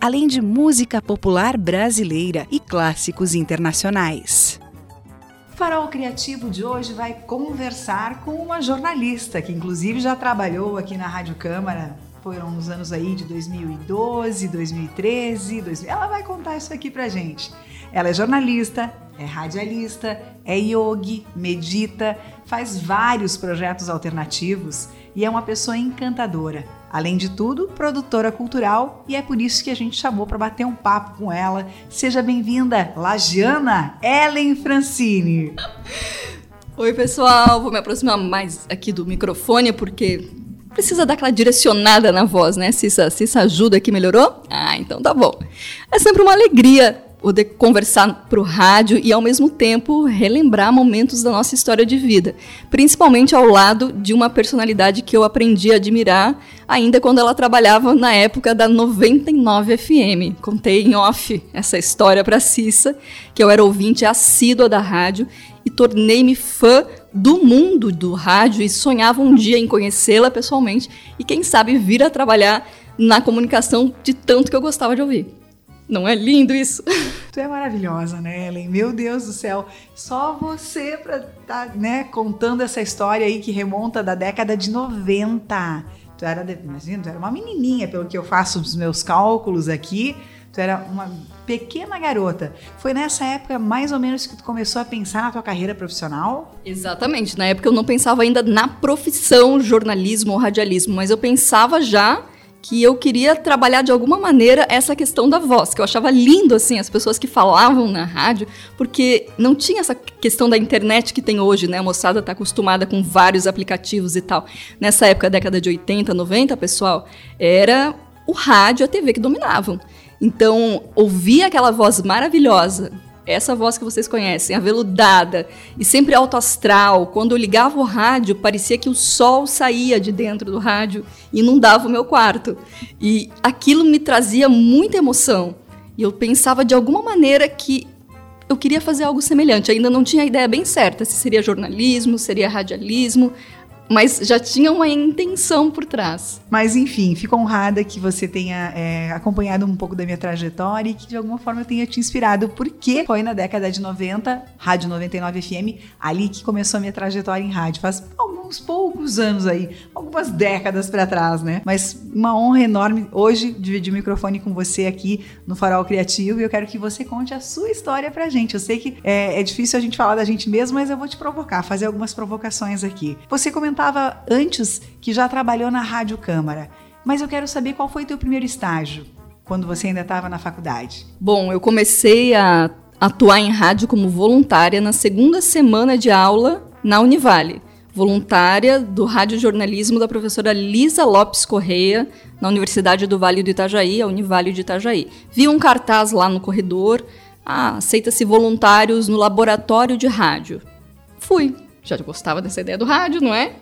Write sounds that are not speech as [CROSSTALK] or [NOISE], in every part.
além de música popular brasileira e clássicos internacionais. O Farol Criativo de hoje vai conversar com uma jornalista que, inclusive, já trabalhou aqui na Rádio Câmara. Foram os anos aí de 2012, 2013, 2000. ela vai contar isso aqui pra gente. Ela é jornalista, é radialista, é yogi, medita, faz vários projetos alternativos e é uma pessoa encantadora. Além de tudo, produtora cultural e é por isso que a gente chamou para bater um papo com ela. Seja bem-vinda, Lagiana Ellen Francini. [LAUGHS] Oi, pessoal. Vou me aproximar mais aqui do microfone porque precisa dar aquela direcionada na voz, né? Se isso ajuda aqui, melhorou? Ah, então tá bom. É sempre uma alegria poder conversar para o rádio e, ao mesmo tempo, relembrar momentos da nossa história de vida, principalmente ao lado de uma personalidade que eu aprendi a admirar ainda quando ela trabalhava na época da 99 FM. Contei em off essa história para Cissa, que eu era ouvinte assídua da rádio e tornei-me fã do mundo do rádio e sonhava um dia em conhecê-la pessoalmente e, quem sabe, vir a trabalhar na comunicação de tanto que eu gostava de ouvir. Não é lindo isso? Tu é maravilhosa, né, Ellen? Meu Deus do céu. Só você para estar tá, né, contando essa história aí que remonta da década de 90. Tu era, imagina, tu era uma menininha, pelo que eu faço os meus cálculos aqui. Tu era uma pequena garota. Foi nessa época, mais ou menos, que tu começou a pensar na tua carreira profissional? Exatamente. Na época eu não pensava ainda na profissão jornalismo ou radialismo, mas eu pensava já que eu queria trabalhar de alguma maneira essa questão da voz, que eu achava lindo assim as pessoas que falavam na rádio, porque não tinha essa questão da internet que tem hoje, né? A moçada está acostumada com vários aplicativos e tal. Nessa época, década de 80, 90, pessoal, era o rádio e a TV que dominavam. Então, ouvir aquela voz maravilhosa essa voz que vocês conhecem, aveludada e sempre alto astral. Quando eu ligava o rádio, parecia que o sol saía de dentro do rádio e inundava o meu quarto. E aquilo me trazia muita emoção. E eu pensava de alguma maneira que eu queria fazer algo semelhante. Ainda não tinha a ideia bem certa se seria jornalismo, seria radialismo mas já tinha uma intenção por trás. Mas enfim, fico honrada que você tenha é, acompanhado um pouco da minha trajetória e que de alguma forma tenha te inspirado, porque foi na década de 90, Rádio 99 FM, ali que começou a minha trajetória em rádio. Faz alguns poucos anos aí, algumas décadas para trás, né? Mas uma honra enorme hoje dividir o microfone com você aqui no Farol Criativo e eu quero que você conte a sua história pra gente. Eu sei que é, é difícil a gente falar da gente mesmo, mas eu vou te provocar, fazer algumas provocações aqui. Você comentou contava antes que já trabalhou na Rádio Câmara, mas eu quero saber qual foi teu primeiro estágio quando você ainda estava na faculdade. Bom, eu comecei a atuar em rádio como voluntária na segunda semana de aula na Univale. Voluntária do radiojornalismo da professora Lisa Lopes Correia, na Universidade do Vale do Itajaí, a Univale de Itajaí. Vi um cartaz lá no corredor, ah, aceita-se voluntários no laboratório de rádio. Fui, já gostava dessa ideia do rádio, não é?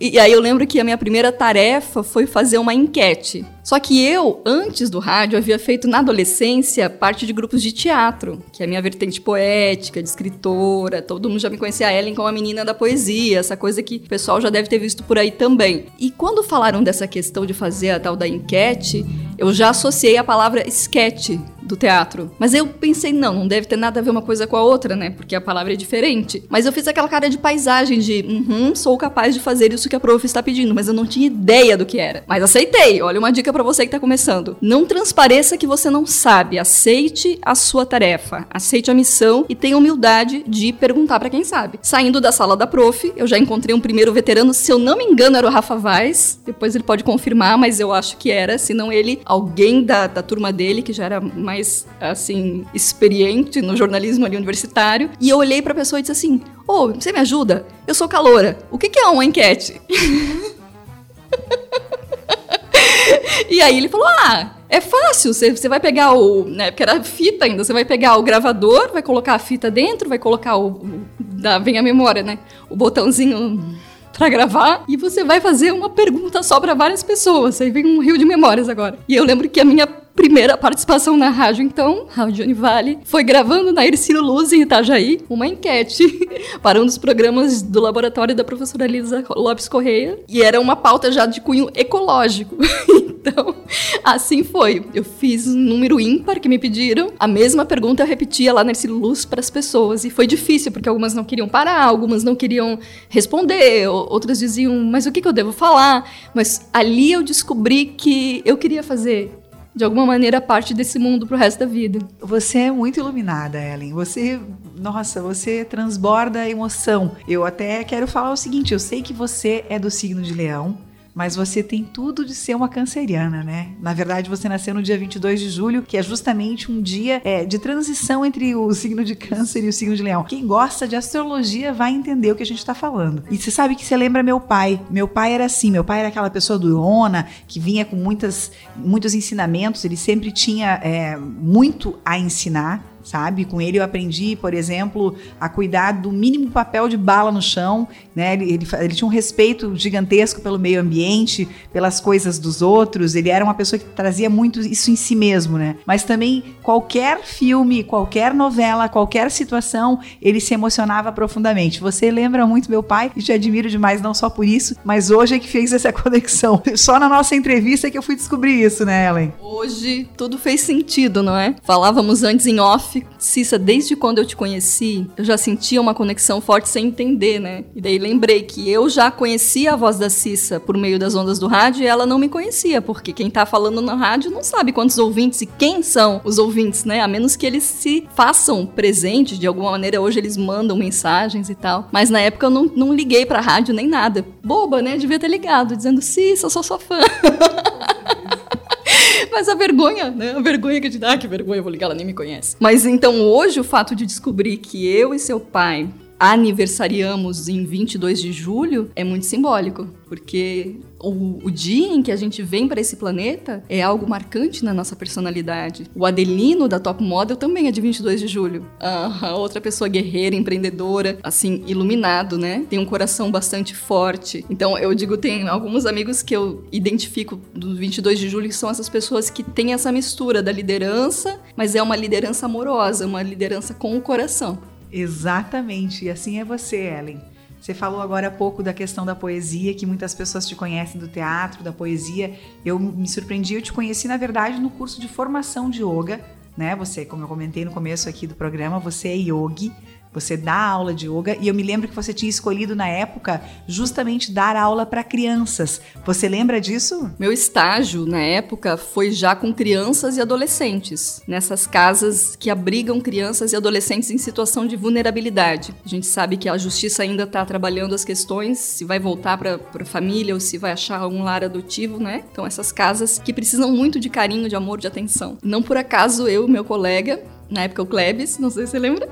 E aí eu lembro que a minha primeira tarefa foi fazer uma enquete. Só que eu, antes do rádio, havia feito na adolescência parte de grupos de teatro, que é a minha vertente poética, de escritora. Todo mundo já me conhecia a Ellen como a menina da poesia, essa coisa que o pessoal já deve ter visto por aí também. E quando falaram dessa questão de fazer a tal da enquete, eu já associei a palavra esquete do teatro. Mas eu pensei, não, não deve ter nada a ver uma coisa com a outra, né? Porque a palavra é diferente. Mas eu fiz aquela cara de paisagem de, uhum, sou capaz de fazer isso que a prof está pedindo, mas eu não tinha ideia do que era. Mas aceitei. Olha uma dica para você que tá começando. Não transpareça que você não sabe. Aceite a sua tarefa, aceite a missão e tenha humildade de perguntar para quem sabe. Saindo da sala da prof, eu já encontrei um primeiro veterano, se eu não me engano era o Rafa Vaz. Depois ele pode confirmar, mas eu acho que era, se não ele, alguém da, da turma dele que já era mais, assim, experiente no jornalismo ali universitário. E eu olhei pra pessoa e disse assim: Ô, oh, você me ajuda? Eu sou caloura. O que, que é uma enquete? [LAUGHS] e aí ele falou: Ah, é fácil. Você, você vai pegar o. Né, porque era fita ainda. Você vai pegar o gravador, vai colocar a fita dentro, vai colocar o. o da, vem a memória, né? O botãozinho para gravar e você vai fazer uma pergunta só para várias pessoas. Aí vem um rio de memórias agora. E eu lembro que a minha primeira participação na rádio, então, Rádio Univale, foi gravando na Ercílio Luz, em Itajaí, uma enquete [LAUGHS] para um dos programas do laboratório da professora Lisa Lopes Correia. E era uma pauta já de cunho ecológico. [LAUGHS] então, assim foi. Eu fiz um número ímpar que me pediram. A mesma pergunta eu repetia lá na Ercílio Luz para as pessoas. E foi difícil, porque algumas não queriam parar, algumas não queriam responder, outras diziam, mas o que, que eu devo falar? Mas ali eu descobri que eu queria fazer de alguma maneira, parte desse mundo pro resto da vida. Você é muito iluminada, Ellen. Você, nossa, você transborda emoção. Eu até quero falar o seguinte: eu sei que você é do signo de Leão mas você tem tudo de ser uma canceriana, né? Na verdade, você nasceu no dia 22 de julho, que é justamente um dia é, de transição entre o signo de câncer e o signo de leão. Quem gosta de astrologia vai entender o que a gente está falando. E você sabe que você lembra meu pai. Meu pai era assim, meu pai era aquela pessoa durona, que vinha com muitas, muitos ensinamentos, ele sempre tinha é, muito a ensinar sabe? Com ele eu aprendi, por exemplo, a cuidar do mínimo papel de bala no chão, né? Ele, ele, ele, tinha um respeito gigantesco pelo meio ambiente, pelas coisas dos outros. Ele era uma pessoa que trazia muito isso em si mesmo, né? Mas também qualquer filme, qualquer novela, qualquer situação, ele se emocionava profundamente. Você lembra muito meu pai e te admiro demais não só por isso, mas hoje é que fez essa [LAUGHS] conexão. Só na nossa entrevista que eu fui descobrir isso, né, Ellen? Hoje tudo fez sentido, não é? Falávamos antes em off Cissa, desde quando eu te conheci, eu já sentia uma conexão forte sem entender, né? E daí lembrei que eu já conhecia a voz da Cissa por meio das ondas do rádio e ela não me conhecia, porque quem tá falando na rádio não sabe quantos ouvintes e quem são os ouvintes, né? A menos que eles se façam presentes de alguma maneira. Hoje eles mandam mensagens e tal. Mas na época eu não, não liguei pra rádio nem nada. Boba, né? Devia ter ligado, dizendo, Cissa, eu sou sua fã. [LAUGHS] [LAUGHS] Mas a vergonha, né? A vergonha que gente dá, ah, que vergonha, eu vou ligar, ela nem me conhece. Mas então hoje o fato de descobrir que eu e seu pai aniversariamos em 22 de julho é muito simbólico, porque o, o dia em que a gente vem para esse planeta é algo marcante na nossa personalidade. O Adelino da Top Model também é de 22 de julho. Ah, outra pessoa guerreira, empreendedora, assim, iluminado, né? Tem um coração bastante forte. Então, eu digo, tem alguns amigos que eu identifico do 22 de julho que são essas pessoas que têm essa mistura da liderança, mas é uma liderança amorosa, uma liderança com o coração. Exatamente, e assim é você, Ellen. Você falou agora há pouco da questão da poesia, que muitas pessoas te conhecem do teatro, da poesia. Eu me surpreendi, eu te conheci, na verdade, no curso de formação de yoga, né? Você, como eu comentei no começo aqui do programa, você é yogi. Você dá aula de yoga e eu me lembro que você tinha escolhido na época justamente dar aula para crianças. Você lembra disso? Meu estágio na época foi já com crianças e adolescentes, nessas casas que abrigam crianças e adolescentes em situação de vulnerabilidade. A gente sabe que a justiça ainda está trabalhando as questões, se vai voltar para a família ou se vai achar um lar adotivo, né? Então essas casas que precisam muito de carinho, de amor, de atenção. Não por acaso eu, meu colega, na época o Klebs, não sei se você lembra.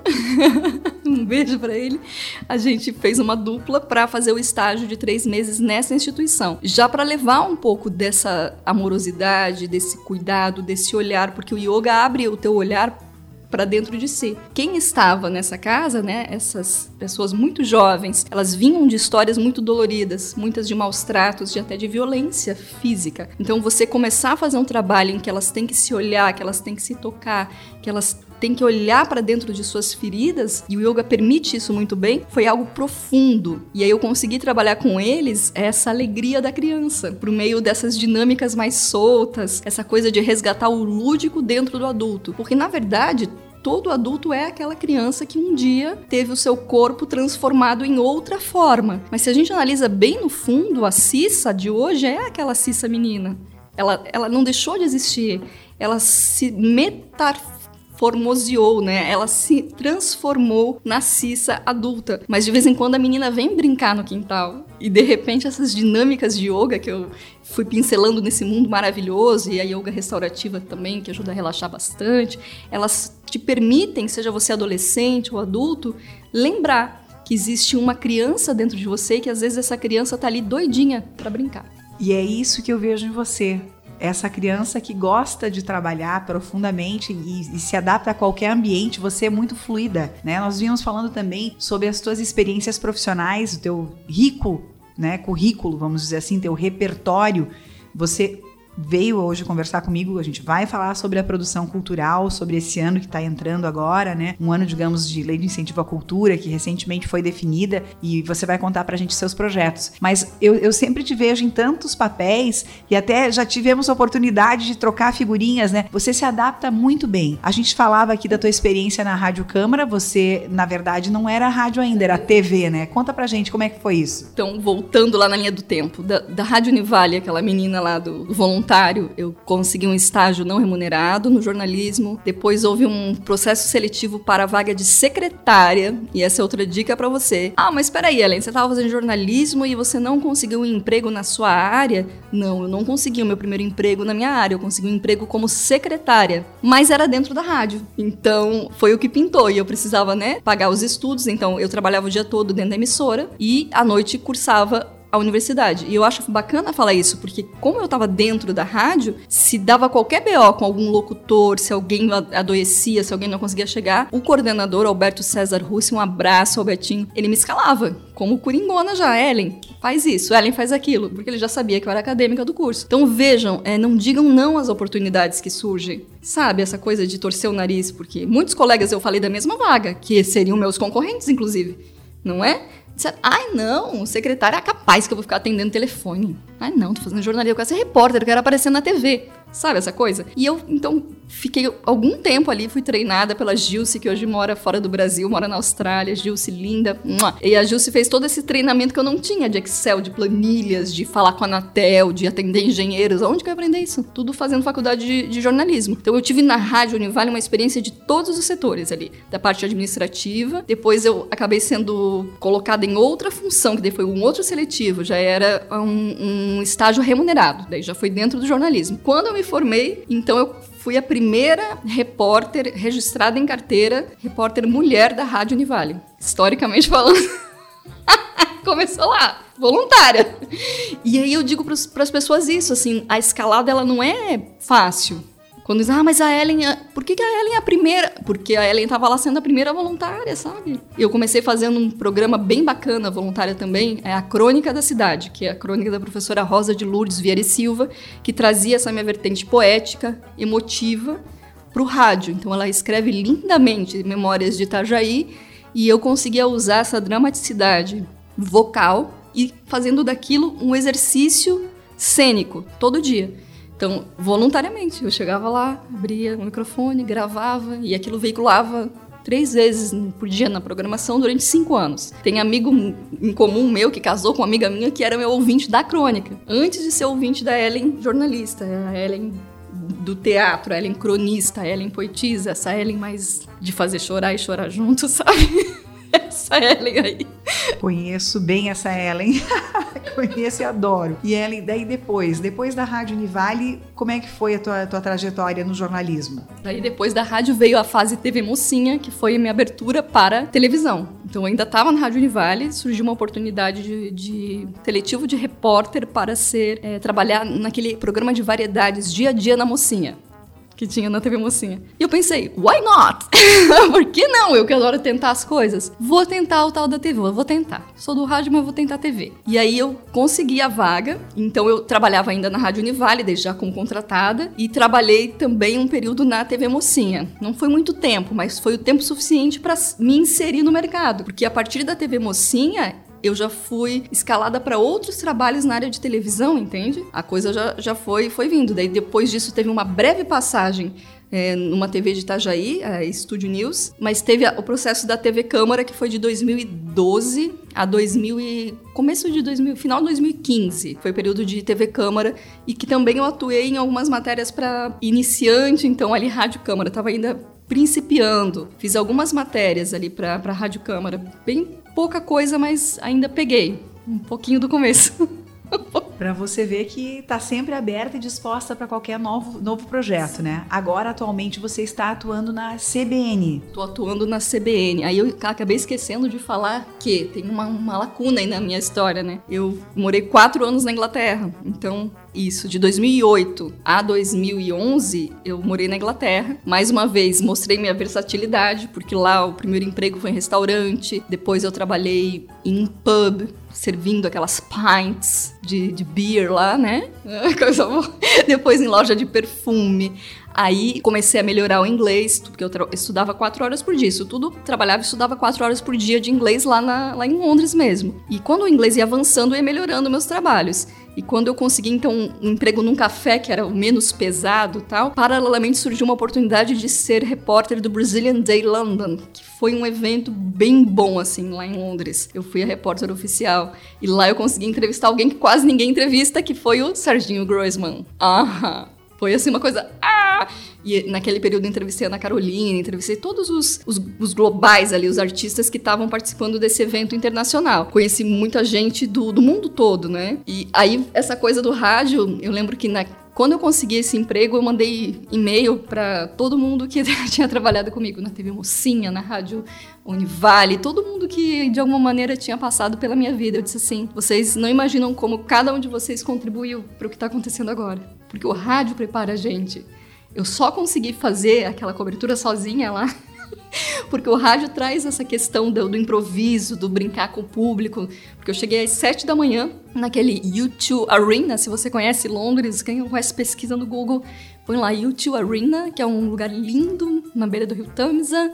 [LAUGHS] um beijo para ele. A gente fez uma dupla para fazer o estágio de três meses nessa instituição, já para levar um pouco dessa amorosidade, desse cuidado, desse olhar, porque o yoga abre o teu olhar para dentro de si. Quem estava nessa casa, né, essas pessoas muito jovens, elas vinham de histórias muito doloridas, muitas de maus tratos, de até de violência física. Então você começar a fazer um trabalho em que elas têm que se olhar, que elas têm que se tocar, que elas têm que olhar para dentro de suas feridas, e o yoga permite isso muito bem, foi algo profundo. E aí eu consegui trabalhar com eles essa alegria da criança, por meio dessas dinâmicas mais soltas, essa coisa de resgatar o lúdico dentro do adulto. Porque na verdade, todo adulto é aquela criança que um dia teve o seu corpo transformado em outra forma. Mas se a gente analisa bem no fundo, a Cissa de hoje é aquela Cissa menina. Ela, ela não deixou de existir. Ela se metamorfoseou formoseou, né? Ela se transformou na Cissa adulta. Mas de vez em quando a menina vem brincar no quintal. E de repente essas dinâmicas de yoga que eu fui pincelando nesse mundo maravilhoso e a yoga restaurativa também, que ajuda a relaxar bastante, elas te permitem, seja você adolescente ou adulto, lembrar que existe uma criança dentro de você e que às vezes essa criança tá ali doidinha para brincar. E é isso que eu vejo em você. Essa criança que gosta de trabalhar profundamente e, e, se adapta a qualquer ambiente, você é muito fluida, né? Nós vimos falando também sobre as tuas experiências profissionais, o teu rico, né, currículo, vamos dizer assim, teu repertório. Você veio hoje conversar comigo. A gente vai falar sobre a produção cultural, sobre esse ano que está entrando agora, né? Um ano, digamos, de lei de incentivo à cultura, que recentemente foi definida, e você vai contar para a gente seus projetos. Mas eu, eu sempre te vejo em tantos papéis, e até já tivemos a oportunidade de trocar figurinhas, né? Você se adapta muito bem. A gente falava aqui da tua experiência na Rádio Câmara, você, na verdade, não era rádio ainda, era TV, né? Conta pra gente como é que foi isso. Então, voltando lá na linha do tempo, da, da Rádio Univale, aquela menina lá do, do voluntário voluntário, eu consegui um estágio não remunerado no jornalismo. Depois houve um processo seletivo para a vaga de secretária, e essa é outra dica para você. Ah, mas espera aí, Ellen, você estava fazendo jornalismo e você não conseguiu um emprego na sua área? Não, eu não consegui o meu primeiro emprego na minha área, eu consegui um emprego como secretária, mas era dentro da rádio. Então, foi o que pintou e eu precisava, né, pagar os estudos, então eu trabalhava o dia todo dentro da emissora e à noite cursava a universidade. E eu acho bacana falar isso, porque como eu estava dentro da rádio, se dava qualquer BO com algum locutor, se alguém adoecia, se alguém não conseguia chegar, o coordenador Alberto César Russi, um abraço Albertinho, ele me escalava, como coringona já, Ellen, faz isso, Ellen faz aquilo, porque ele já sabia que eu era acadêmica do curso. Então vejam, é, não digam não às oportunidades que surgem. Sabe, essa coisa de torcer o nariz, porque muitos colegas eu falei da mesma vaga, que seriam meus concorrentes, inclusive, não é? Disseram, ai não, secretária é capaz que eu vou ficar atendendo telefone. Ai não, tô fazendo jornalismo, eu quero ser repórter, eu quero aparecer na TV. Sabe essa coisa? E eu, então, fiquei algum tempo ali, fui treinada pela Gilce, que hoje mora fora do Brasil, mora na Austrália. Gilce, linda. E a Gilce fez todo esse treinamento que eu não tinha, de Excel, de planilhas, de falar com a Anatel, de atender engenheiros. Onde que eu aprendi isso? Tudo fazendo faculdade de, de jornalismo. Então, eu tive na Rádio Univale uma experiência de todos os setores ali. Da parte administrativa, depois eu acabei sendo colocada em outra função, que daí foi um outro seletivo, já era um, um estágio remunerado, daí já foi dentro do jornalismo. Quando eu me formei, então eu fui a primeira repórter registrada em carteira, repórter mulher da Rádio Univale. Historicamente falando. [LAUGHS] Começou lá, voluntária. E aí eu digo para as pessoas isso, assim, a escalada ela não é fácil. Quando diz, ah, mas a Ellen, por que, a Ellen é a primeira? Porque a Ellen estava lá sendo a primeira voluntária, sabe? Eu comecei fazendo um programa bem bacana, voluntária também, é a Crônica da Cidade, que é a crônica da professora Rosa de Lourdes Vieira e Silva, que trazia essa minha vertente poética, emotiva, para o rádio. Então ela escreve lindamente Memórias de Itajaí e eu conseguia usar essa dramaticidade vocal e fazendo daquilo um exercício cênico todo dia. Então, voluntariamente, eu chegava lá, abria o microfone, gravava e aquilo veiculava três vezes por dia na programação durante cinco anos. Tem amigo em comum meu que casou com uma amiga minha que era meu ouvinte da crônica, antes de ser ouvinte da Ellen jornalista, a Ellen do teatro, a Ellen cronista, a Ellen poetisa, essa Ellen mais de fazer chorar e chorar junto, [LAUGHS] sabe? essa Ellen aí. Conheço bem essa Ellen. [LAUGHS] Conheço e adoro. E Ellen, daí depois, depois da Rádio Univale, como é que foi a tua, tua trajetória no jornalismo? Daí depois da rádio veio a fase TV Mocinha, que foi a minha abertura para televisão. Então eu ainda estava na Rádio Univale, surgiu uma oportunidade de, de seletivo de repórter para ser é, trabalhar naquele programa de variedades Dia a Dia na Mocinha que tinha na TV Mocinha. E eu pensei, why not? [LAUGHS] Por que não? Eu que adoro tentar as coisas. Vou tentar o tal da TV, vou tentar. Sou do rádio, mas vou tentar a TV. E aí eu consegui a vaga, então eu trabalhava ainda na Rádio Univale, já como contratada, e trabalhei também um período na TV Mocinha. Não foi muito tempo, mas foi o tempo suficiente para me inserir no mercado, porque a partir da TV Mocinha eu já fui escalada para outros trabalhos na área de televisão, entende? A coisa já, já foi, foi vindo. Daí depois disso teve uma breve passagem é, numa TV de Itajaí, a Studio News, mas teve o processo da TV Câmara que foi de 2012 a 2000 e começo de 2000, final de 2015, foi o período de TV Câmara e que também eu atuei em algumas matérias para iniciante, então ali Rádio Câmara, estava ainda principiando. Fiz algumas matérias ali para Rádio Câmara, bem pouca coisa, mas ainda peguei. Um pouquinho do começo. [LAUGHS] Para você ver que está sempre aberta e disposta para qualquer novo, novo projeto, né? Agora, atualmente, você está atuando na CBN. Estou atuando na CBN. Aí eu acabei esquecendo de falar que tem uma, uma lacuna aí na minha história, né? Eu morei quatro anos na Inglaterra. Então, isso, de 2008 a 2011, eu morei na Inglaterra. Mais uma vez, mostrei minha versatilidade, porque lá o primeiro emprego foi em restaurante, depois eu trabalhei em pub, servindo aquelas pints de, de beer lá, né? [LAUGHS] [LAUGHS] Depois em loja de perfume. Aí comecei a melhorar o inglês, porque eu estudava quatro horas por dia. Isso tudo, trabalhava e estudava quatro horas por dia de inglês lá, na, lá em Londres mesmo. E quando o inglês ia avançando, eu ia melhorando meus trabalhos. E quando eu consegui, então, um emprego num café, que era o menos pesado tal, paralelamente surgiu uma oportunidade de ser repórter do Brazilian Day London, que foi um evento bem bom, assim, lá em Londres. Eu fui a repórter oficial. E lá eu consegui entrevistar alguém que quase ninguém entrevista, que foi o Serginho Groisman. Ah, foi assim uma coisa. Ah! E naquele período entrevistei a Ana Carolina, entrevistei todos os, os, os globais ali, os artistas que estavam participando desse evento internacional. Conheci muita gente do, do mundo todo, né? E aí, essa coisa do rádio, eu lembro que na, quando eu consegui esse emprego, eu mandei e-mail para todo mundo que [LAUGHS] tinha trabalhado comigo na TV Mocinha, na rádio Univale, todo mundo que de alguma maneira tinha passado pela minha vida. Eu disse assim: vocês não imaginam como cada um de vocês contribuiu para o que está acontecendo agora. Porque o rádio prepara a gente. Eu só consegui fazer aquela cobertura sozinha lá [LAUGHS] porque o rádio traz essa questão do, do, improviso, do brincar com o público. Porque eu cheguei às sete da manhã naquele U2 Arena, se você conhece Londres, quem conhece pesquisa no Google, põe lá U2 Arena, que é um lugar lindo na beira do Rio Tamisa.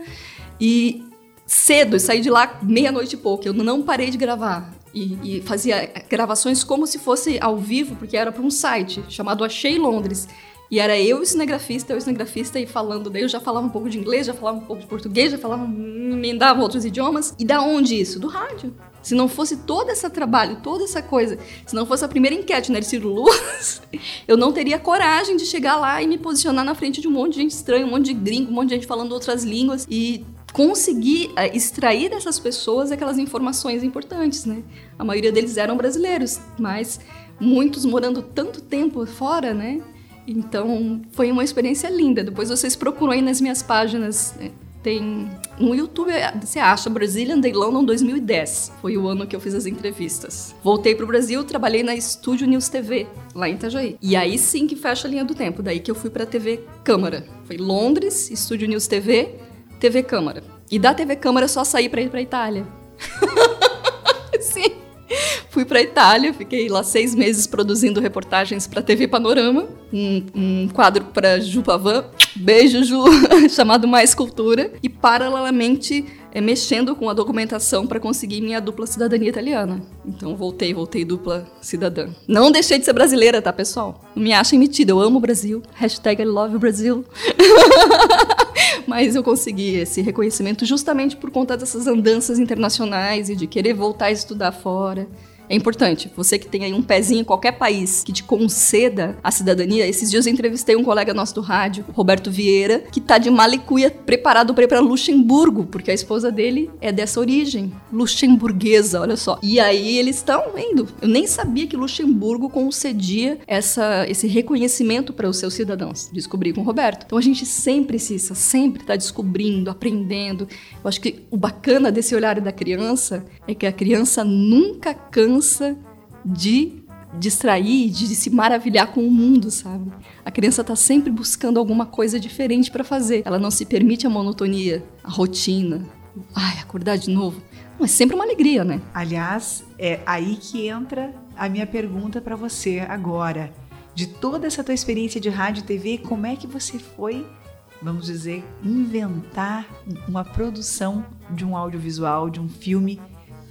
E cedo, saí de lá meia-noite e pouco, eu não parei de gravar. E, e, fazia gravações como se fosse ao vivo, porque era para um site chamado Achei Londres. E era eu o cinegrafista, eu o cinegrafista, e falando, daí eu já falava um pouco de inglês, já falava um pouco de português, já falava, emendava outros idiomas. E da onde isso? Do rádio. Se não fosse todo esse trabalho, toda essa coisa, se não fosse a primeira enquete na né, Ciro Luz, [LAUGHS] eu não teria coragem de chegar lá e me posicionar na frente de um monte de gente estranha, um monte de gringo, um monte de gente falando outras línguas e conseguir uh, extrair dessas pessoas aquelas informações importantes, né? A maioria deles eram brasileiros, mas muitos morando tanto tempo fora, né? Então, foi uma experiência linda. Depois vocês procuram aí nas minhas páginas. Né? Tem no YouTube, você acha Brazilian Day London 2010. Foi o ano que eu fiz as entrevistas. Voltei pro Brasil, trabalhei na Estúdio News TV, lá em Itajaí. E aí sim que fecha a linha do tempo. Daí que eu fui pra TV Câmara. Foi Londres, Estúdio News TV, TV Câmara. E da TV Câmara só saí pra ir pra Itália. [LAUGHS] sim. Fui para Itália, fiquei lá seis meses produzindo reportagens para TV Panorama, um, um quadro para Ju Pavan, beijo Ju, [LAUGHS] chamado Mais Cultura, e paralelamente é, mexendo com a documentação para conseguir minha dupla cidadania italiana. Então voltei, voltei dupla cidadã. Não deixei de ser brasileira, tá, pessoal? Não me achem metida, eu amo o Brasil. Hashtag I love Brasil. [LAUGHS] Mas eu consegui esse reconhecimento justamente por conta dessas andanças internacionais e de querer voltar a estudar fora é importante. Você que tem aí um pezinho em qualquer país que te conceda a cidadania. Esses dias eu entrevistei um colega nosso do rádio, Roberto Vieira, que tá de malicuia preparado para ir para Luxemburgo, porque a esposa dele é dessa origem, luxemburguesa, olha só. E aí eles estão vendo. Eu nem sabia que Luxemburgo concedia essa, esse reconhecimento para os seus cidadãos. Descobri com o Roberto. Então a gente sempre, Cissa, sempre está descobrindo, aprendendo. Eu acho que o bacana desse olhar da criança é que a criança nunca cansa cansa de distrair, de se maravilhar com o mundo, sabe? A criança está sempre buscando alguma coisa diferente para fazer. Ela não se permite a monotonia, a rotina. Ai, acordar de novo. Mas é sempre uma alegria, né? Aliás, é aí que entra a minha pergunta para você agora. De toda essa tua experiência de rádio e TV, como é que você foi, vamos dizer, inventar uma produção de um audiovisual, de um filme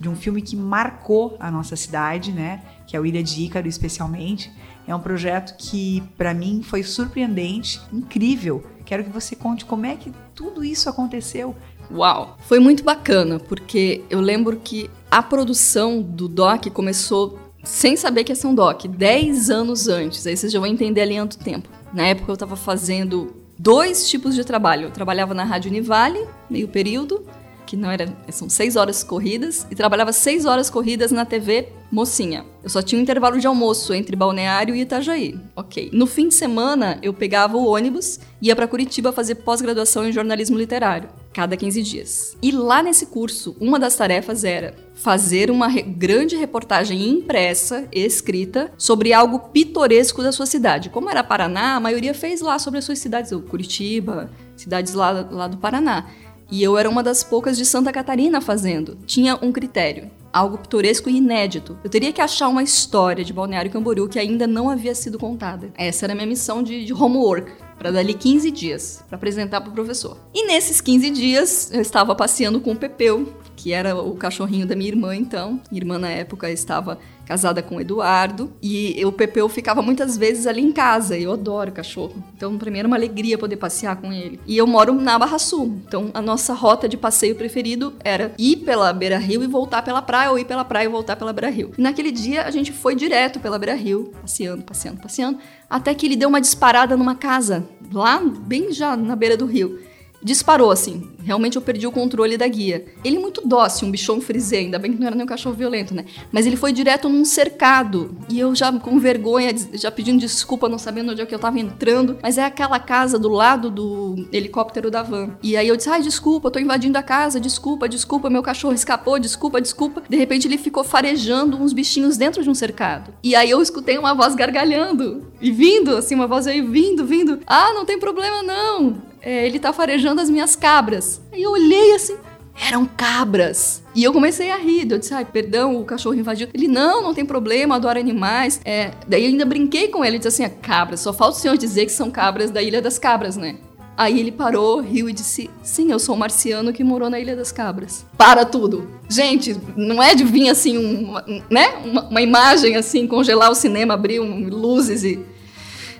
de um filme que marcou a nossa cidade, né? Que é o Ilha de Ícaro, especialmente. É um projeto que, para mim, foi surpreendente, incrível. Quero que você conte como é que tudo isso aconteceu. Uau! Foi muito bacana, porque eu lembro que a produção do doc começou sem saber que ia ser um doc, 10 anos antes. Aí vocês já vão entender a linha do tempo. Na época eu estava fazendo dois tipos de trabalho. Eu trabalhava na Rádio Univale, meio período, que não era. São seis horas corridas, e trabalhava seis horas corridas na TV Mocinha. Eu só tinha um intervalo de almoço entre Balneário e Itajaí. Ok. No fim de semana, eu pegava o ônibus e ia para Curitiba fazer pós-graduação em jornalismo literário, cada 15 dias. E lá nesse curso, uma das tarefas era fazer uma re grande reportagem impressa e escrita sobre algo pitoresco da sua cidade. Como era Paraná, a maioria fez lá sobre as suas cidades, Curitiba, cidades lá, lá do Paraná. E eu era uma das poucas de Santa Catarina fazendo. Tinha um critério, algo pitoresco e inédito. Eu teria que achar uma história de Balneário Camboriú que ainda não havia sido contada. Essa era a minha missão de, de homework, para dali 15 dias, para apresentar para o professor. E nesses 15 dias, eu estava passeando com o Pepeu, que era o cachorrinho da minha irmã então. Minha irmã na época estava casada com o Eduardo, e o Pepeu ficava muitas vezes ali em casa, eu adoro cachorro. Então, para mim era uma alegria poder passear com ele. E eu moro na Barra Sul, então a nossa rota de passeio preferido era ir pela Beira Rio e voltar pela praia, ou ir pela praia e voltar pela Beira Rio. E naquele dia a gente foi direto pela Beira Rio, passeando, passeando, passeando, até que ele deu uma disparada numa casa, lá bem já na beira do rio disparou, assim. Realmente eu perdi o controle da guia. Ele é muito dócil, um bichão frisé, ainda bem que não era nem um cachorro violento, né? Mas ele foi direto num cercado. E eu já com vergonha, já pedindo desculpa, não sabendo onde é que eu tava entrando. Mas é aquela casa do lado do helicóptero da van. E aí eu disse, ai, desculpa, tô invadindo a casa, desculpa, desculpa, meu cachorro escapou, desculpa, desculpa. De repente ele ficou farejando uns bichinhos dentro de um cercado. E aí eu escutei uma voz gargalhando. E vindo, assim, uma voz aí vindo, vindo. Ah, não tem problema não é, ele tá farejando as minhas cabras. Aí eu olhei assim, eram cabras. E eu comecei a rir. Eu disse, ai, perdão, o cachorro invadiu. Ele, não, não tem problema, adoro animais. É, daí eu ainda brinquei com ele, disse assim, a cabras, só falta o senhor dizer que são cabras da Ilha das Cabras, né? Aí ele parou, riu e disse: Sim, eu sou um marciano que morou na Ilha das Cabras. Para tudo. Gente, não é de vir assim, um, né? Uma, uma imagem assim, congelar o cinema, abrir um, luzes e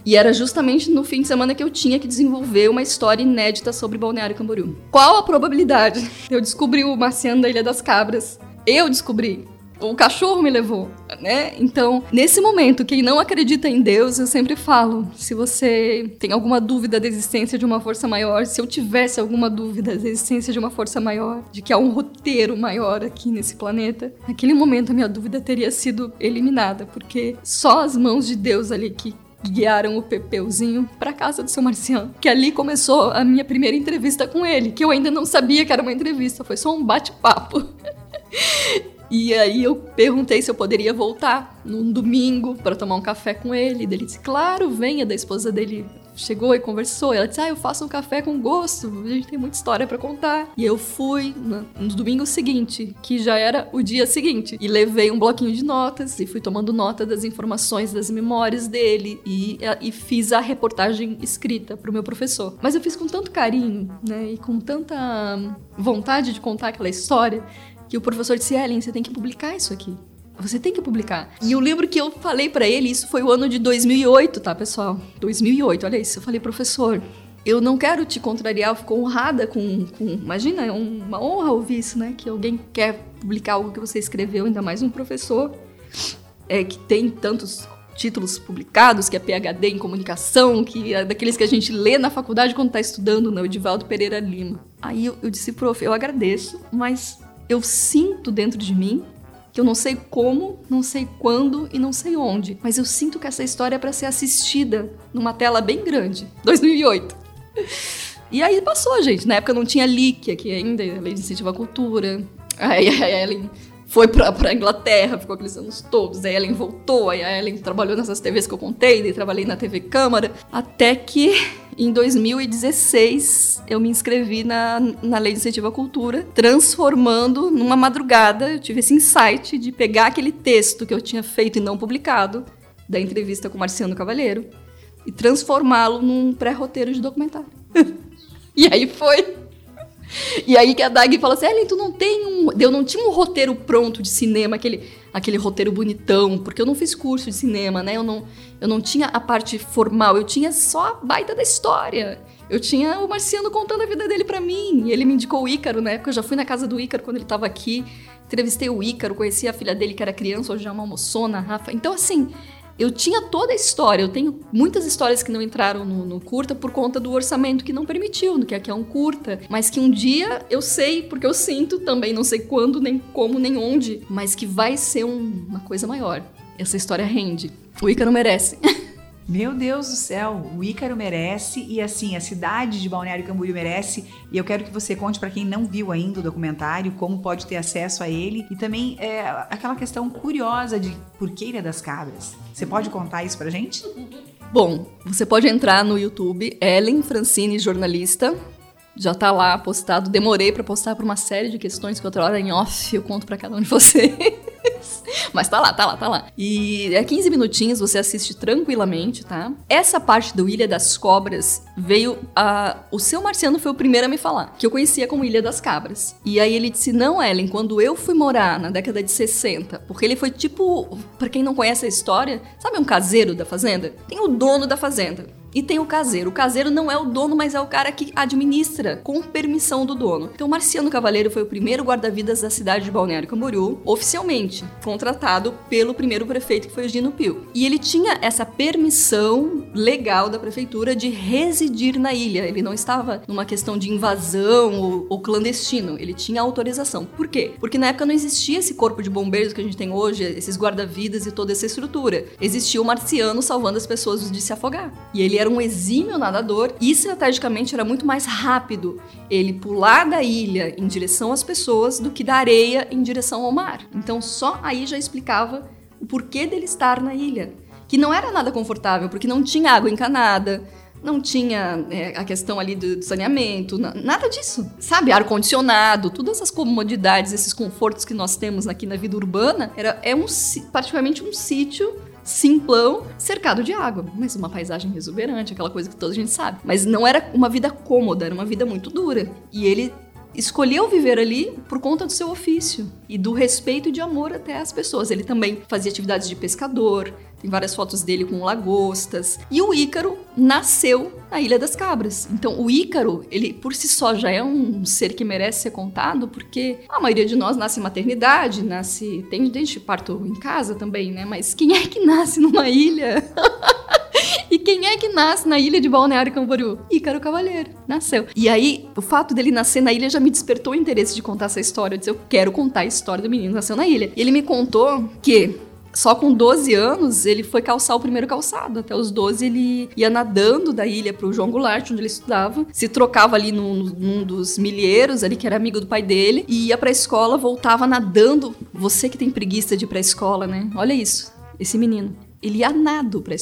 e era justamente no fim de semana que eu tinha que desenvolver uma história inédita sobre Balneário Camboriú. Qual a probabilidade? Eu descobri o Marciano da Ilha das Cabras. Eu descobri. O cachorro me levou, né? Então, nesse momento, quem não acredita em Deus, eu sempre falo: se você tem alguma dúvida da existência de uma força maior, se eu tivesse alguma dúvida da existência de uma força maior, de que há um roteiro maior aqui nesse planeta, naquele momento a minha dúvida teria sido eliminada, porque só as mãos de Deus ali que guiaram o Pepeuzinho para casa do seu Marciano. Que ali começou a minha primeira entrevista com ele, que eu ainda não sabia que era uma entrevista, foi só um bate-papo. [LAUGHS] E aí eu perguntei se eu poderia voltar num domingo para tomar um café com ele. Ele disse, claro, venha. Da esposa dele chegou e conversou. Ela disse, ah, eu faço um café com gosto. A gente tem muita história para contar. E eu fui no, no domingo seguinte, que já era o dia seguinte. E levei um bloquinho de notas e fui tomando nota das informações, das memórias dele. E, e fiz a reportagem escrita pro meu professor. Mas eu fiz com tanto carinho, né? E com tanta vontade de contar aquela história que o professor disse: Ellen, você tem que publicar isso aqui. Você tem que publicar. E o livro que eu falei para ele, isso foi o ano de 2008, tá, pessoal? 2008, olha isso. Eu falei, professor, eu não quero te contrariar, eu fico honrada com, com. Imagina, é uma honra ouvir isso, né? Que alguém quer publicar algo que você escreveu, ainda mais um professor é, que tem tantos títulos publicados, que é PhD em comunicação, que é daqueles que a gente lê na faculdade quando está estudando, né? O Edivaldo Pereira Lima. Aí eu, eu disse, prof, eu agradeço, mas eu sinto dentro de mim que eu não sei como, não sei quando e não sei onde, mas eu sinto que essa história é para ser assistida numa tela bem grande. [LAUGHS] 2008. E aí passou, gente. Na época não tinha LIC aqui ainda, Lei de Incentivo à Cultura. Aí [LAUGHS] a Ellen foi pra, pra Inglaterra, ficou aqueles anos todos. Aí a Ellen voltou, aí a Ellen trabalhou nessas TVs que eu contei, daí trabalhei na TV Câmara. Até que em 2016, eu me inscrevi na, na Lei de Incentivo à Cultura, transformando numa madrugada, eu tive esse insight de pegar aquele texto que eu tinha feito e não publicado, da entrevista com Marciano Cavalheiro, e transformá-lo num pré-roteiro de documentário. [LAUGHS] e aí foi. E aí que a Dag fala assim, Ellen, tu não tem um... Eu não tinha um roteiro pronto de cinema, aquele aquele roteiro bonitão, porque eu não fiz curso de cinema, né? Eu não, eu não tinha a parte formal, eu tinha só a baita da história. Eu tinha o Marciano contando a vida dele para mim. E ele me indicou o Ícaro na época. Eu já fui na casa do Ícaro quando ele tava aqui. Entrevistei o Ícaro, conheci a filha dele que era criança, hoje é uma moçona, Rafa. Então, assim, eu tinha toda a história. Eu tenho muitas histórias que não entraram no, no curta por conta do orçamento que não permitiu, que é, é um curta. Mas que um dia eu sei, porque eu sinto também, não sei quando, nem como, nem onde, mas que vai ser um, uma coisa maior. Essa história rende. O Ícaro merece. [LAUGHS] Meu Deus do céu, o Ícaro merece e assim, a cidade de Balneário Camboriú merece. E eu quero que você conte para quem não viu ainda o documentário como pode ter acesso a ele e também é, aquela questão curiosa de por que Ilha das Cabras. Você pode contar isso pra gente? Bom, você pode entrar no YouTube, Ellen Francine Jornalista, já tá lá postado. Demorei para postar por uma série de questões que outra hora em off eu conto para cada um de vocês. [LAUGHS] Mas tá lá, tá lá, tá lá. E é 15 minutinhos, você assiste tranquilamente, tá? Essa parte do Ilha das Cobras veio a. O seu Marciano foi o primeiro a me falar, que eu conhecia como Ilha das Cabras. E aí ele disse: Não, Ellen, quando eu fui morar na década de 60, porque ele foi tipo. para quem não conhece a história, sabe um caseiro da fazenda? Tem o dono da fazenda. E tem o caseiro. O caseiro não é o dono, mas é o cara que administra com permissão do dono. Então, Marciano Cavaleiro foi o primeiro guarda-vidas da cidade de Balneário Camboriú, oficialmente, contratado pelo primeiro prefeito, que foi o Gino Pio. E ele tinha essa permissão legal da prefeitura de residir na ilha. Ele não estava numa questão de invasão ou, ou clandestino. Ele tinha autorização. Por quê? Porque na época não existia esse corpo de bombeiros que a gente tem hoje, esses guarda-vidas e toda essa estrutura. Existia o Marciano salvando as pessoas de se afogar. E ele era um exímio nadador e estrategicamente era muito mais rápido ele pular da ilha em direção às pessoas do que da areia em direção ao mar. Então só aí já explicava o porquê dele estar na ilha, que não era nada confortável, porque não tinha água encanada, não tinha é, a questão ali do, saneamento, nada disso. Sabe, ar-condicionado, todas essas comodidades, esses confortos que nós temos aqui na vida urbana, era, é um, praticamente um sítio simplão, cercado de água. Mas uma paisagem exuberante, aquela coisa que toda a gente sabe. Mas não era uma vida cômoda, era uma vida muito dura. E ele escolheu viver ali por conta do seu ofício e do respeito e de amor até às pessoas. Ele também fazia atividades de pescador, tem várias fotos dele com lagostas. E o Ícaro nasceu na Ilha das Cabras. Então, o Ícaro, ele por si só já é um ser que merece ser contado, porque a maioria de nós nasce em maternidade, nasce. Tem gente parto em casa também, né? Mas quem é que nasce numa ilha? [LAUGHS] Quem é que nasce na ilha de Balneário Camboriú? Ícaro Cavaleiro. Nasceu. E aí, o fato dele nascer na ilha já me despertou o interesse de contar essa história. Eu disse, eu quero contar a história do menino que nasceu na ilha. E ele me contou que só com 12 anos, ele foi calçar o primeiro calçado. Até os 12, ele ia nadando da ilha para o João Goulart, onde ele estudava. Se trocava ali num, num, dos milheiros, ali que era amigo do pai dele. E ia para a escola, voltava nadando. Você que tem preguiça de ir para a escola, né? Olha isso. Esse menino. Ele ia nado para a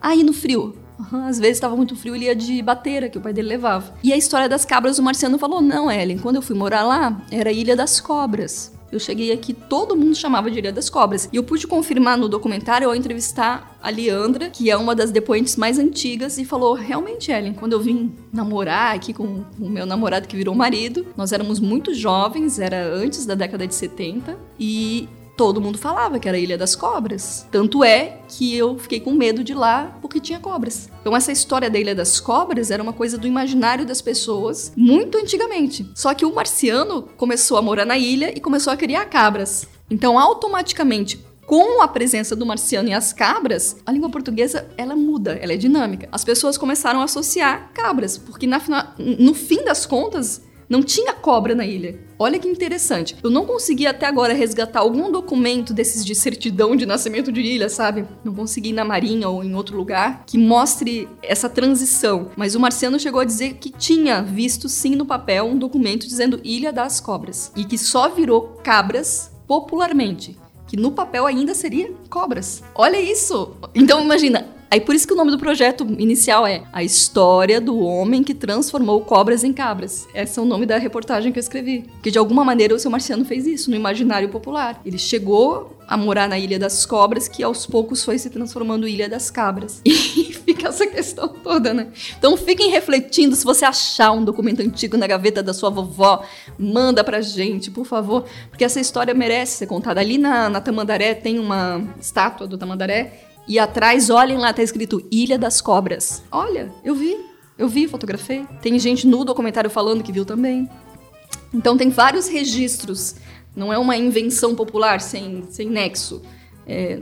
Aí no frio, às vezes estava muito frio, ele ia de bateira, que o pai dele levava. E a história das cabras, o Marciano falou: Não, Ellen, quando eu fui morar lá, era Ilha das Cobras. Eu cheguei aqui, todo mundo chamava de Ilha das Cobras. E eu pude confirmar no documentário ao entrevistar a Leandra, que é uma das depoentes mais antigas, e falou: realmente, Ellen, quando eu vim namorar aqui com o meu namorado que virou marido, nós éramos muito jovens, era antes da década de 70, e todo mundo falava que era a Ilha das Cobras. Tanto é que eu fiquei com medo de lá porque tinha cobras. Então essa história da Ilha das Cobras era uma coisa do imaginário das pessoas muito antigamente. Só que o marciano começou a morar na ilha e começou a criar cabras. Então automaticamente com a presença do marciano e as cabras, a língua portuguesa ela muda, ela é dinâmica. As pessoas começaram a associar cabras, porque na, no fim das contas não tinha cobra na ilha. Olha que interessante. Eu não consegui até agora resgatar algum documento desses de certidão de nascimento de ilha, sabe? Não consegui na Marinha ou em outro lugar que mostre essa transição. Mas o Marciano chegou a dizer que tinha visto sim no papel um documento dizendo Ilha das Cobras e que só virou cabras popularmente que no papel ainda seria cobras. Olha isso! Então imagina, Aí por isso que o nome do projeto inicial é A História do Homem que Transformou Cobras em Cabras. Esse é o nome da reportagem que eu escrevi. Que de alguma maneira o seu Marciano fez isso no imaginário popular. Ele chegou a morar na Ilha das Cobras, que aos poucos foi se transformando em Ilha das Cabras. [LAUGHS] E fica essa questão toda, né? Então fiquem refletindo, se você achar um documento antigo na gaveta da sua vovó, manda pra gente, por favor, porque essa história merece ser contada. Ali na, na Tamandaré tem uma estátua do Tamandaré e atrás, olhem lá, tá escrito Ilha das Cobras. Olha, eu vi. Eu vi, fotografei. Tem gente no documentário falando que viu também. Então tem vários registros. Não é uma invenção popular sem, sem nexo. É,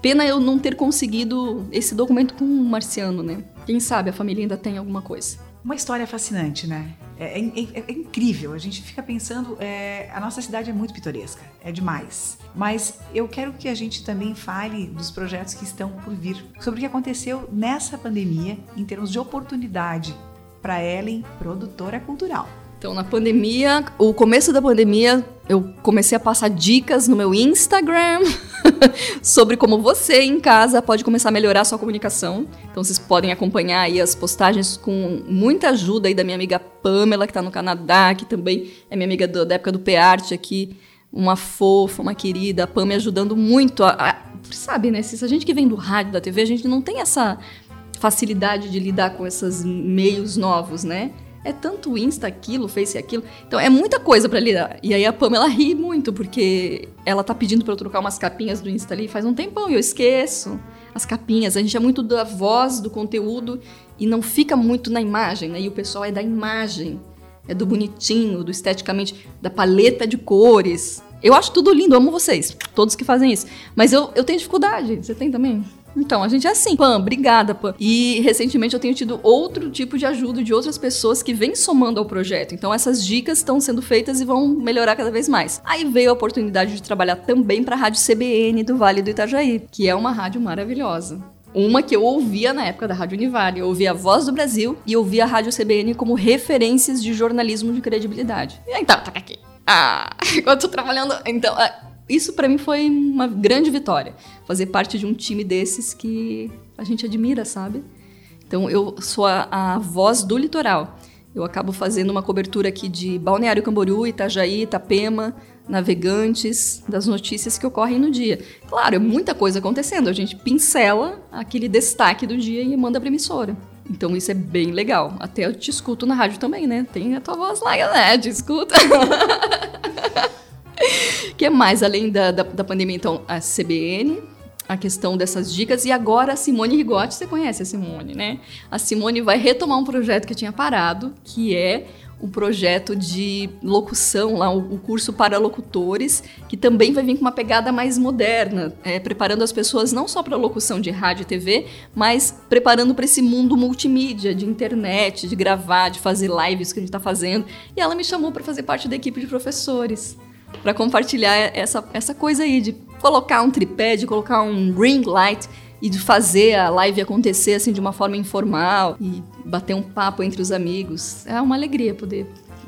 Pena eu não ter conseguido esse documento com o Marciano, né? Quem sabe a família ainda tem alguma coisa. Uma história fascinante, né? É, é, é, é incrível. A gente fica pensando, é, a nossa cidade é muito pitoresca, é demais. Mas eu quero que a gente também fale dos projetos que estão por vir, sobre o que aconteceu nessa pandemia em termos de oportunidade para Ellen, produtora cultural. Então, na pandemia, o começo da pandemia, eu comecei a passar dicas no meu Instagram [LAUGHS] sobre como você em casa pode começar a melhorar a sua comunicação. Então, vocês podem acompanhar aí as postagens com muita ajuda aí da minha amiga Pamela, que está no Canadá, que também é minha amiga do, da época do PArt aqui. Uma fofa, uma querida, a Pam me ajudando muito a, a sabe, né? Se a gente que vem do rádio, da TV, a gente não tem essa facilidade de lidar com esses meios novos, né? É tanto Insta aquilo, Face aquilo. Então é muita coisa para lidar. E aí a Pamela ri muito, porque ela tá pedindo para eu trocar umas capinhas do Insta ali faz um tempão e eu esqueço. As capinhas, a gente é muito da voz, do conteúdo e não fica muito na imagem, né? E o pessoal é da imagem, é do bonitinho, do esteticamente, da paleta de cores. Eu acho tudo lindo, amo vocês, todos que fazem isso. Mas eu, eu tenho dificuldade. Você tem também? Então, a gente é assim. Pam, obrigada, Pam. E recentemente eu tenho tido outro tipo de ajuda de outras pessoas que vêm somando ao projeto. Então, essas dicas estão sendo feitas e vão melhorar cada vez mais. Aí veio a oportunidade de trabalhar também para a Rádio CBN do Vale do Itajaí, que é uma rádio maravilhosa. Uma que eu ouvia na época da Rádio Univale. Eu ouvia a Voz do Brasil e ouvia a Rádio CBN como referências de jornalismo de credibilidade. E então, tá aqui. Ah, [LAUGHS] enquanto eu tô trabalhando. Então, é, isso para mim foi uma grande vitória. Fazer parte de um time desses que a gente admira, sabe? Então eu sou a, a voz do litoral. Eu acabo fazendo uma cobertura aqui de Balneário Camboriú, Itajaí, Itapema, navegantes, das notícias que ocorrem no dia. Claro, é muita coisa acontecendo. A gente pincela aquele destaque do dia e manda pra emissora. Então isso é bem legal. Até eu te escuto na rádio também, né? Tem a tua voz lá, né? Te escuta. [LAUGHS] que mais, além da, da, da, pandemia, então, a CBN, a questão dessas dicas, e agora a Simone Rigotti, você conhece a Simone, né? A Simone vai retomar um projeto que tinha parado, que é o projeto de locução, lá, o, curso para locutores, que também vai vir com uma pegada mais moderna, é, preparando as pessoas não só para locução de rádio e TV, mas preparando para esse mundo multimídia, de internet, de gravar, de fazer lives que a gente está fazendo. E ela me chamou para fazer parte da equipe de professores para compartilhar essa, essa coisa aí de colocar um tripé, de colocar um ring light e de fazer a live acontecer assim de uma forma informal e bater um papo entre os amigos. É uma alegria poder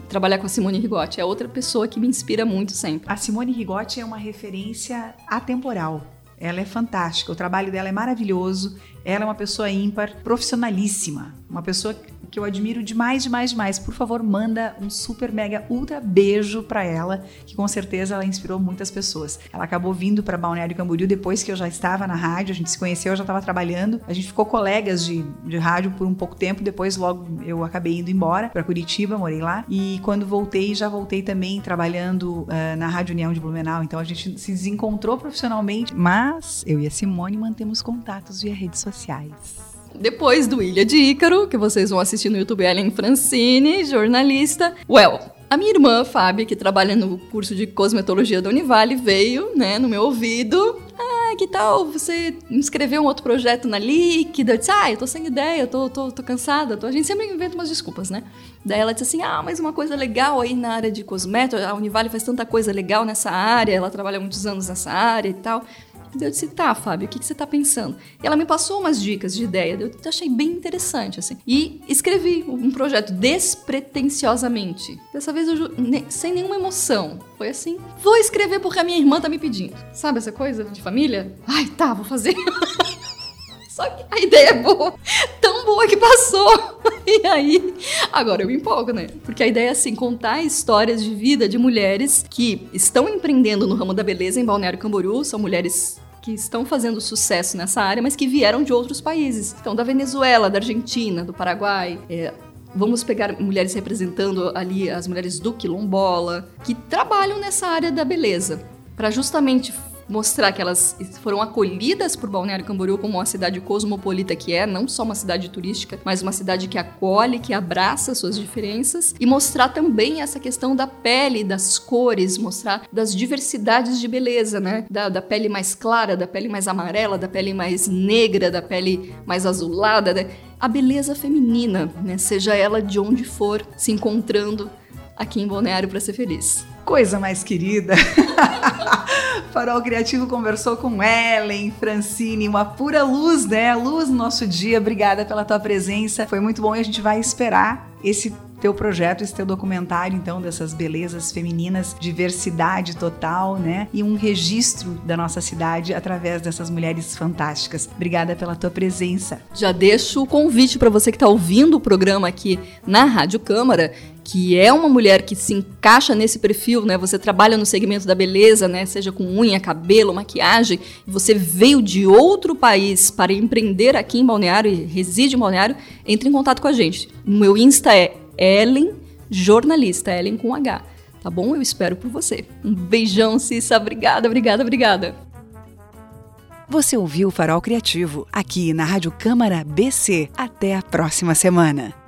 trabalhar com a Simone Rigotti. É outra pessoa que me inspira muito sempre. A Simone Rigotti é uma referência atemporal. Ela é fantástica, o trabalho dela é maravilhoso. Ela é uma pessoa ímpar, profissionalíssima, uma pessoa que eu admiro demais, demais, demais. Por favor, manda um super mega ultra beijo para ela, que com certeza ela inspirou muitas pessoas. Ela acabou vindo para Balneário Camboriú depois que eu já estava na rádio, a gente se conheceu, eu já estava trabalhando. A gente ficou colegas de, de rádio por um pouco tempo, depois logo eu acabei indo embora para Curitiba, morei lá. E quando voltei, já voltei também trabalhando uh, na Rádio União de Blumenau. Então a gente se desencontrou profissionalmente, mas eu e a Simone mantemos contatos via redes sociais. Depois do Ilha de Ícaro, que vocês vão assistir no YouTube, Ellen Francine, jornalista. Well, a minha irmã, Fábio, que trabalha no curso de cosmetologia da Univale, veio, né, no meu ouvido. Ah, que tal você inscrever um outro projeto na Líquida? Eu disse, ah, eu tô sem ideia, eu tô, tô, tô cansada. Tô... A gente sempre inventa umas desculpas, né? Daí ela disse assim, ah, mas uma coisa legal aí na área de cosmético, a Univale faz tanta coisa legal nessa área, ela trabalha muitos anos nessa área e tal. Eu disse, tá, Fábio, o que, que você tá pensando? E ela me passou umas dicas de ideia, eu achei bem interessante, assim. E escrevi um projeto despretensiosamente. Dessa vez, eu, sem nenhuma emoção. Foi assim, vou escrever porque a minha irmã tá me pedindo. Sabe essa coisa de família? Ai, tá, vou fazer. [LAUGHS] Só que a ideia é boa, tão boa que passou. [LAUGHS] E aí, agora eu me empolgo, né? Porque a ideia é assim, contar histórias de vida de mulheres que estão empreendendo no ramo da beleza em Balneário Camboriú, são mulheres que estão fazendo sucesso nessa área, mas que vieram de outros países. Então, da Venezuela, da Argentina, do Paraguai, é, Vamos pegar mulheres representando ali as mulheres do quilombola, que trabalham nessa área da beleza, para justamente mostrar que elas foram acolhidas por Balneário Camboriú como uma cidade cosmopolita que é, não só uma cidade turística, mas uma cidade que acolhe, que abraça suas diferenças e mostrar também essa questão da pele, das cores, mostrar das diversidades de beleza, né? Da, da pele mais clara, da pele mais amarela, da pele mais negra, da pele mais azulada, né? a beleza feminina, né? Seja ela de onde for, se encontrando aqui em Balneário para ser feliz. Coisa mais querida. [LAUGHS] Farol Criativo conversou com Ellen Francine, uma pura luz, né? Luz no nosso dia. Obrigada pela tua presença. Foi muito bom e a gente vai esperar esse teu projeto, esse teu documentário, então, dessas belezas femininas, diversidade total, né? E um registro da nossa cidade através dessas mulheres fantásticas. Obrigada pela tua presença. Já deixo o convite para você que está ouvindo o programa aqui na Rádio Câmara que é uma mulher que se encaixa nesse perfil, né? Você trabalha no segmento da beleza, né? Seja com unha, cabelo, maquiagem, você veio de outro país para empreender aqui em Balneário e reside em Balneário, entre em contato com a gente. O meu Insta é Ellen Jornalista, Ellen com H. Tá bom? Eu espero por você. Um beijão, Cissa. Obrigada, obrigada, obrigada. Você ouviu o Farol Criativo aqui na Rádio Câmara BC. Até a próxima semana.